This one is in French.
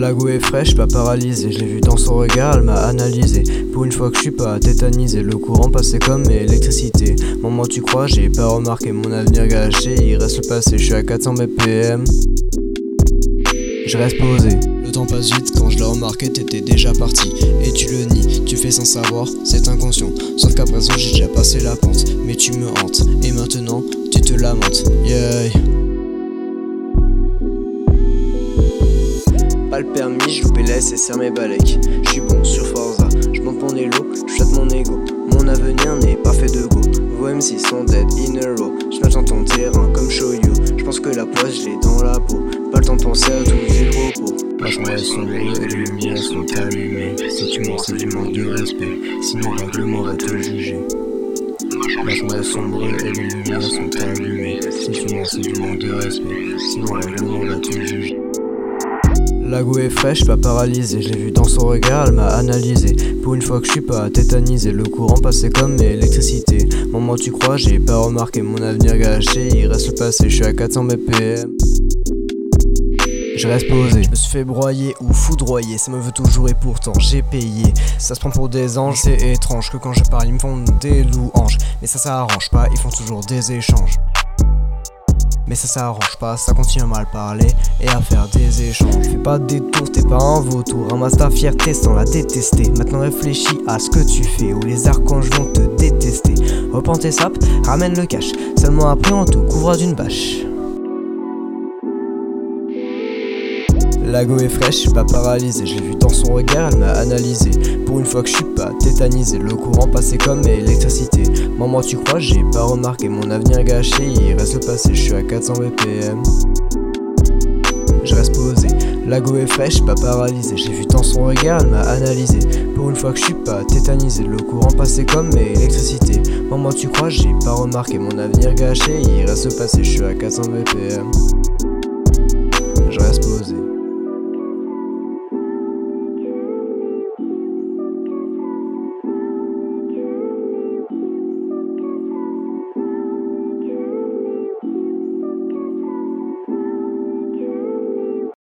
La goût est fraîche, pas paralysée. Je l'ai vu dans son regard, elle m'a analysé. Pour une fois que je suis pas tétanisé, le courant passait comme électricité. Maman, tu crois, j'ai pas remarqué mon avenir gâché. Il reste le passé, je suis à 400 BPM. Je reste posé. Le temps passe vite, quand je l'ai remarqué, t'étais déjà parti. Et tu le nies, tu fais sans savoir, c'est inconscient. Sauf qu'à présent, j'ai déjà passé la pente. Mais tu me hantes, et maintenant, tu te lamentes. Yeah. Serre mes balèques. Je suis bon sur Forza, je monte mon élo, je mon ego. Mon avenir n'est pas fait de go. Vos MC sont dead in a row. Je dans ton terrain comme show you. Je pense que la poisse, je dans la peau. Pas le temps de penser à tous les propos. Chambre est sombre et les lumières sont allumées. Si tu mens, c'est du manque de respect. Sinon, règlement va te juger. Chambre est sombre et les lumières sont allumées. Si tu mens, c'est du manque de respect. Sinon, règlement va te juger. La goût est fraîche, pas paralysée. Je l'ai vu dans son regard, elle m'a analysé. Pour une fois que je suis pas tétanisé, le courant passait comme électricité. Maman, tu crois, j'ai pas remarqué mon avenir gâché. Il reste le passé, je suis à 400 BPM. Je reste posé, je me suis fait broyer ou foudroyer, ça me veut toujours et pourtant j'ai payé. Ça se prend pour des anges, c'est étrange que quand je parle ils me font des louanges. Mais ça ça arrange pas, ils font toujours des échanges. Mais ça, ça arrange pas, ça continue à mal parler et à faire des échanges. Fais pas des tours, t'es pas un vautour. Ramasse ta fierté sans la détester. Maintenant réfléchis à ce que tu fais, ou les archanges vont te détester. Reprends tes sapes, ramène le cash. Seulement après, on te couvre d'une bâche. La go est fraîche, pas paralysée. J'ai vu dans son regard, elle m'a analysé. Pour une fois que je suis pas tétanisé, le courant passait comme électricité. Maman, tu crois, j'ai pas remarqué mon avenir gâché. Il reste le passé, je suis à 400 BPM. Je reste posé. La go est fraîche, pas paralysée. J'ai vu dans son regard, elle m'a analysé. Pour une fois que je suis pas tétanisé, le courant passait comme électricité. Maman, tu crois, j'ai pas remarqué mon avenir gâché. Il reste le passé, je suis à 400 BPM. Je reste posé.